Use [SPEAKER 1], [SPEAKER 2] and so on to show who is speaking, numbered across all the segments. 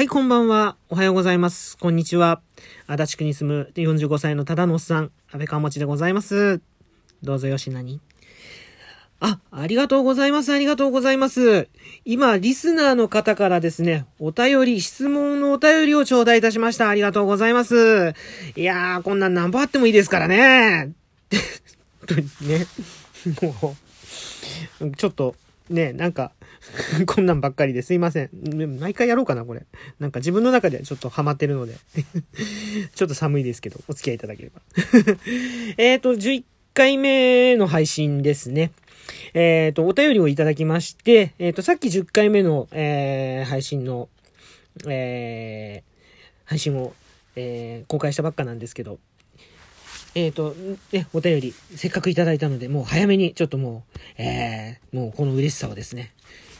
[SPEAKER 1] はい、こんばんは。おはようございます。こんにちは。足立区に住む45歳の忠野さん、安倍川持でございます。どうぞよしなに。あ、ありがとうございます。ありがとうございます。今、リスナーの方からですね、お便り、質問のお便りを頂戴いたしました。ありがとうございます。いやー、こんなん何本あってもいいですからね。本当にね。もう、ちょっと、ね、なんか、こんなんばっかりですいません。毎回やろうかな、これ。なんか自分の中でちょっとハマってるので。ちょっと寒いですけど、お付き合いいただければ。えっと、11回目の配信ですね。えっ、と、お便りをいただきまして、えっ、と、さっき10回目の、えー配信の、えー配信を、えー公開したばっかなんですけど、えっ、と、ね、お便り、せっかくいただいたので、もう早めに、ちょっともう、えーもうこの嬉しさをですね、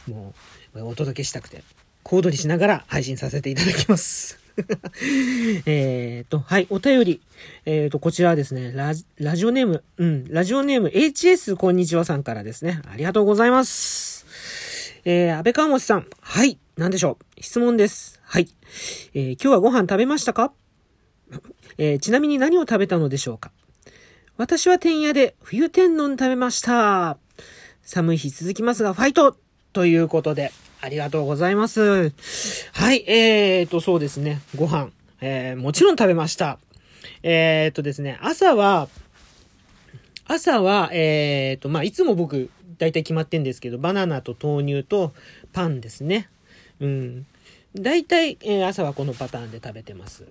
[SPEAKER 1] もう、お届けしたくて、小躍りしながら配信させていただきます。えっと、はい、お便り。えっ、と、こちらはですね、ラ、ラジオネーム、うん、ラジオネーム HS こんにちはさんからですね、ありがとうございます。えー、安倍川本さん、はい、なんでしょう。質問です。はい。えー今日はご飯食べましたか？えーちなみに何を食べたのでしょうか？私は天屋で冬天丼食べました。寒い日続きますが、ファイトということで、ありがとうございます。はい、えーと、そうですね、ご飯、えーもちろん食べました。えーとですね、朝は、朝は、えーと、まあ、いつも僕、大体決まってんですけど、バナナと豆乳とパンですね。うん。大体、えー朝はこのパターンで食べてます。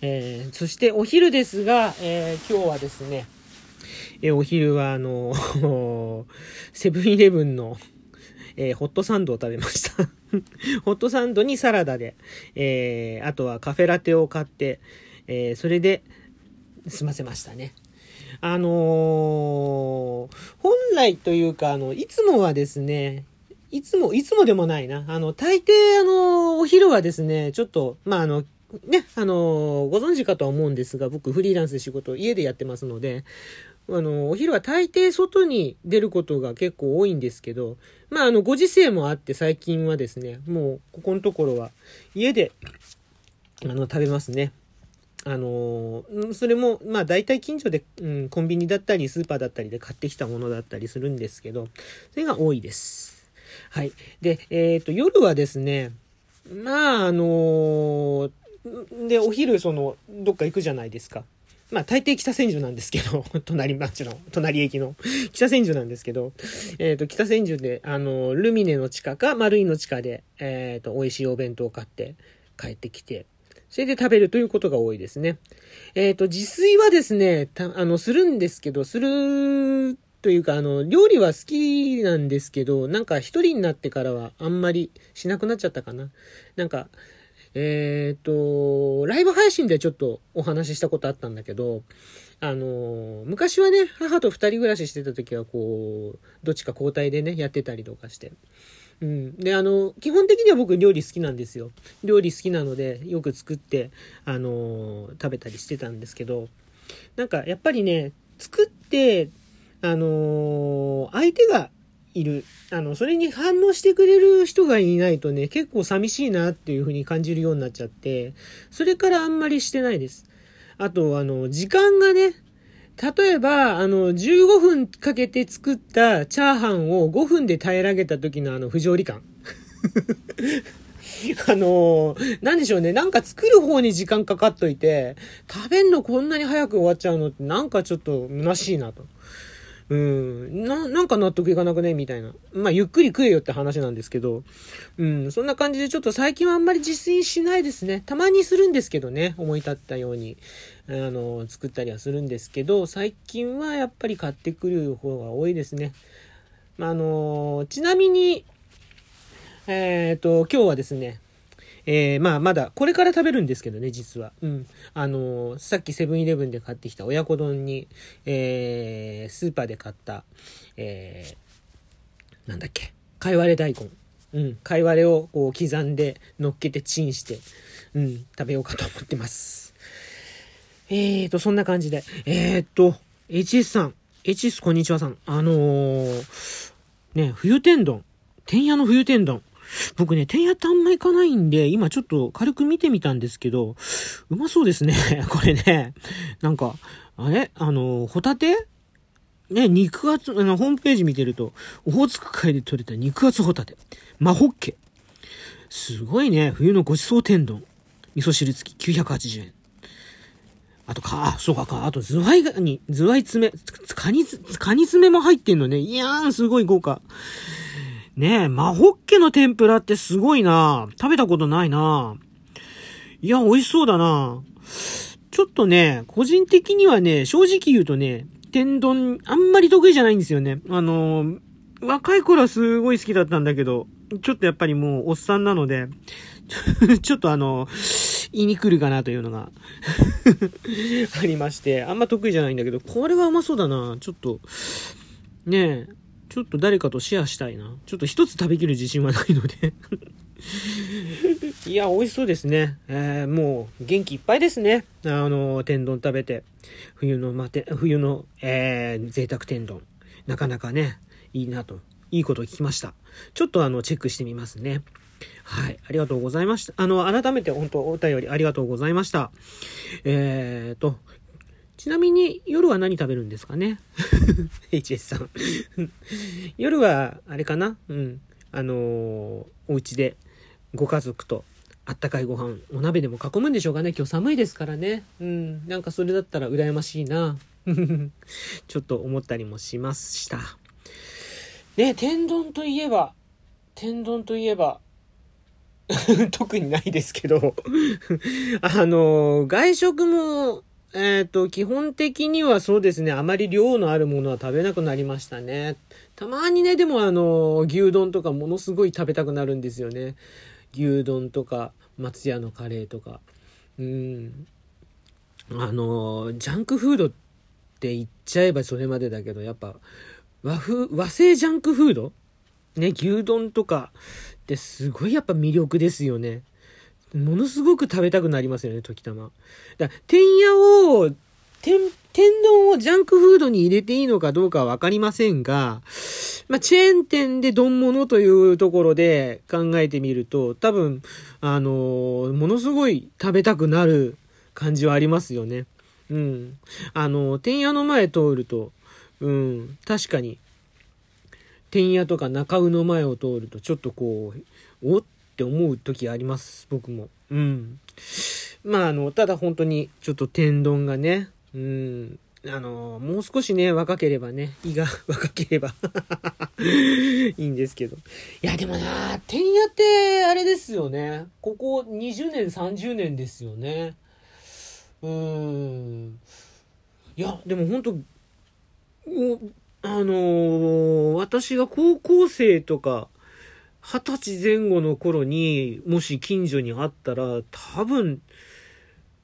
[SPEAKER 1] えーそしてお昼ですが、えー今日はですね、えお昼はあの、セブンイレブンの、えーホットサンドを食べました。ホットサンドにサラダで、えーあとはカフェラテを買って、えーそれで済ませましたね。あのー本来というか、あの、いつもはですね、いつも、いつもでもないな。あの、大抵、あの、お昼はですね、ちょっと、まあ、あの、ね、あの、ご存知かとは思うんですが、僕フリーランスで仕事を、家でやってますので、あの、お昼は大抵外に出ることが結構多いんですけど、まあ、あの、ご時世もあって最近はですね、もう、ここのところは、家で、あの、食べますね。あのそれも、まあ大体近所で、うん、コンビニだったりスーパーだったりで買ってきたものだったりするんですけど、それが多いです。はい。で、えっ、と、夜はですね、まあ、あので、お昼、その、どっか行くじゃないですか。まあ、大抵北千住なんですけど、隣町の、隣駅の北千住なんですけど、えっ、と、北千住で、あの、ルミネの地下か、丸井の地下で、えっ、と、美味しいお弁当を買って帰ってきて、それで食べるということが多いですね。えっ、と、自炊はですね、あの、するんですけど、するというか、あの、料理は好きなんですけど、なんか一人になってからはあんまりしなくなっちゃったかな。なんか、えっ、と、ライブ配信でちょっとお話ししたことあったんだけど、あの、昔はね、母と二人暮らししてた時は、こう、どっちか交代でね、やってたりとかして。うん。で、あの、基本的には僕料理好きなんですよ。料理好きなので、よく作って、あの、食べたりしてたんですけど、なんかやっぱりね、作って、あの、相手がいる。あの、それに反応してくれる人がいないとね、結構寂しいなっていう風に感じるようになっちゃって、それからあんまりしてないです。あと、あの、時間がね、例えば、あの、15分かけて作ったチャーハンを5分で平らげた時のあの不条理感。あのなんでしょうね。なんか作る方に時間かかっといて、食べんのこんなに早く終わっちゃうのってなんかちょっと虚しいなと。うん、な、なんか納得いかなくね？みたいな。まあ、ゆっくり食えよって話なんですけど、うん、そんな感じでちょっと最近はあんまり自炊しないですね。たまにするんですけどね、思い立ったように、あの、作ったりはするんですけど、最近はやっぱり買ってくる方が多いですね。まあ、あの、ちなみに、えっ、と、今日はですね、えーまあまだこれから食べるんですけどね実は。うん。あのーさっきセブンイレブンで買ってきた親子丼に、えースーパーで買ったえーなんだっけかいわれ大根。うん。かいわれをこう刻んで乗っけてチンしてうん。食べようかと思ってます。えーとそんな感じで。えーと HS さん。HS こんにちはさん。あのーね冬天丼。天屋の冬天丼。僕ね、天屋ってあんま行かないんで、今ちょっと軽く見てみたんですけど、うまそうですね。これね。なんか、あれ？あの、ホタテ？ね、肉厚、あの、ホームページ見てると、オホーツク海で取れた肉厚ホタテ。マホッケ。すごいね。冬のごちそう天丼。味噌汁付き980円。あとか、そうかか、あとズワイガニ、ズワイ爪、カニ、カニ爪も入ってんのね。いやーん、すごい豪華。ねえ、マホッケの天ぷらってすごいな食べたことないないや、美味しそうだなちょっとね、個人的にはね、正直言うとね、天丼、あんまり得意じゃないんですよね。あの若い頃はすごい好きだったんだけど、ちょっとやっぱりもうおっさんなので、ちょっとあの、言いに来るかなというのが ありまして、あんま得意じゃないんだけど、これはうまそうだな。ちょっと、ねえ、ちょっと誰かとシェアしたいな。ちょっと一つ食べきる自信はないので いや、美味しそうですね。えー、もう元気いっぱいですね。あの、天丼食べて。冬のまて、冬の、えー、贅沢天丼。なかなかね、いいなと。いいこと聞きました。ちょっとあの、チェックしてみますね。はい。ありがとうございました。あの、改めて本当お便りありがとうございました。えーと、ちなみに夜は何食べるんですかね ?HS さん 夜は、あれかな？うん。あのー、お家でご家族とあったかいご飯、お鍋でも囲むんでしょうかね？今日寒いですからね。うん。なんかそれだったら羨ましいな。ちょっと思ったりもしました。ね、天丼といえば、天丼といえば、特にないですけどあの、外食も、えっ、ー、と、基本的にはそうですね、あまり量のあるものは食べなくなりましたね。たまにね、でもあの、牛丼とかものすごい食べたくなるんですよね。牛丼とか、松屋のカレーとか。うん。あの、ジャンクフードって言っちゃえばそれまでだけど、やっぱ、和風、和製ジャンクフード？ね、牛丼とかってすごいやっぱ魅力ですよね。ものすごく食べたくなりますよね、時たま。だから天屋を、天、天丼をジャンクフードに入れていいのかどうかはわかりませんが、まあ、チェーン店で丼物というところで考えてみると、多分、あのー、ものすごい食べたくなる感じはありますよね。うん。あのー、天屋の前通ると、うん、確かに、天屋とか中尾の前を通るとちょっとこう、おって思う時あります、僕も。うん。まあ、あの、ただ本当にちょっと天丼がね、うん、あの、もう少しね、若ければね、胃が 若ければ いいんですけど。いや、でもな、天屋って、あれですよね。ここ20年、30年ですよね。うーん。いや、でも本当あのー、私が高校生とか、二十歳前後の頃に、もし近所にあったら、多分、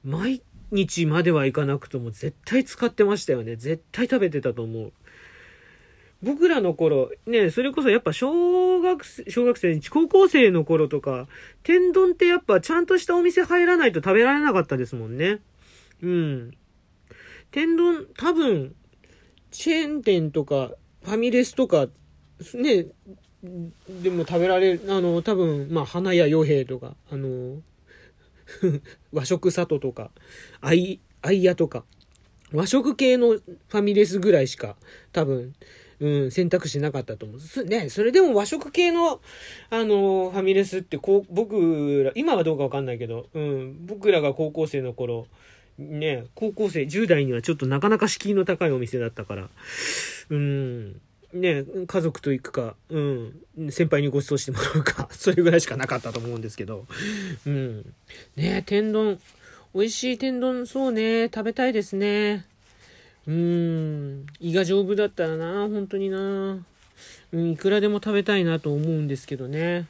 [SPEAKER 1] 毎日まではいかなくとも絶対使ってましたよね。絶対食べてたと思う。僕らの頃、ね、それこそやっぱ小学生、小学生、高校生の頃とか、天丼ってやっぱちゃんとしたお店入らないと食べられなかったですもんね。うん。天丼、多分、チェーン店とか、ファミレスとか、ね、でも食べられる、あの、多分、まあ、花屋洋平とか、あの、和食里とか、あい、あいやとか、和食系のファミレスぐらいしか、多分、うん、選択肢なかったと思う。ね、それでも和食系の、あの、ファミレスって、こう、僕ら、今はどうかわかんないけど、うん、僕らが高校生の頃、ね、高校生、10代にはちょっとなかなか敷居の高いお店だったから、うん、ね、家族と行くか、うん、先輩にご馳走してもらうか、それぐらいしかなかったと思うんですけど、うん。ね天丼、美味しい天丼、そうね、食べたいですね。うん、胃が丈夫だったらな、本当にな。うん、いくらでも食べたいなと思うんですけどね。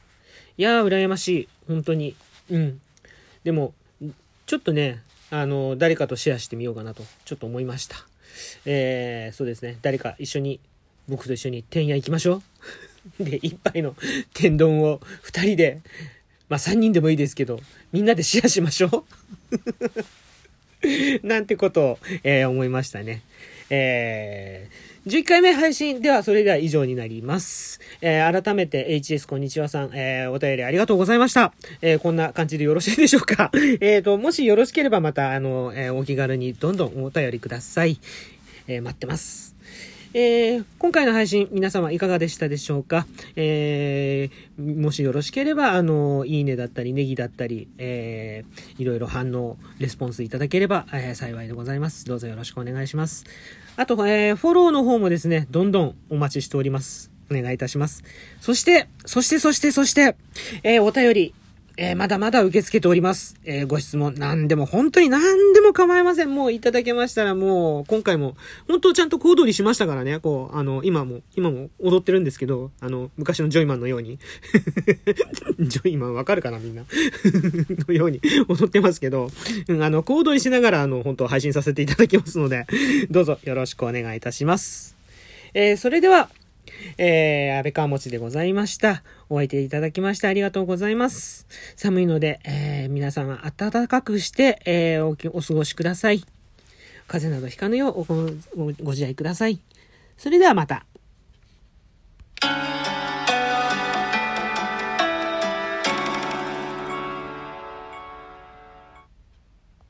[SPEAKER 1] いやー、羨ましい。本当に。うん。でも、ちょっとね、あの、誰かとシェアしてみようかなと、ちょっと思いました。えー、そうですね。誰か一緒に、僕と一緒に天屋行きましょう。で、一杯の天丼を二人で、まあ三人でもいいですけど、みんなでシェアしましょう。なんてことを、えー、思いましたね。えー、11回目配信ではそれでは以上になります。えー、改めて HS こんにちはさん、えー、お便りありがとうございました。えー、こんな感じでよろしいでしょうか。えーと、もしよろしければまた、あの、えー、お気軽にどんどんお便りください。えー、待ってます。えー、今回の配信、皆様いかがでしたでしょうか？えー、もしよろしければ、あの、いいねだったり、ネギだったり、えー、いろいろ反応、レスポンスいただければ、えー、幸いでございます。どうぞよろしくお願いします。あと、えー、フォローの方もですね、どんどんお待ちしております。お願いいたします。そして、そして、そして、そして、えー、お便り、えー、まだまだ受け付けております。えー、ご質問、何でも、本当に何でも構いません。もういただけましたら、もう、今回も、本当ちゃんと小躍りしましたからね。こう、あの、今も、今も踊ってるんですけど、あの、昔のジョイマンのように。ジョイマンわかるかな、みんな。のように踊ってますけど、うん、あの、小躍りしながら、あの、本当配信させていただきますので、どうぞよろしくお願いいたします。えー、それでは、えー、安倍川餅でございました。お相手いただきましてありがとうございます。寒いので、えー、皆様暖かくして、えー、おお過ごしください。風邪などひかぬようおごご自愛ください。それではまた。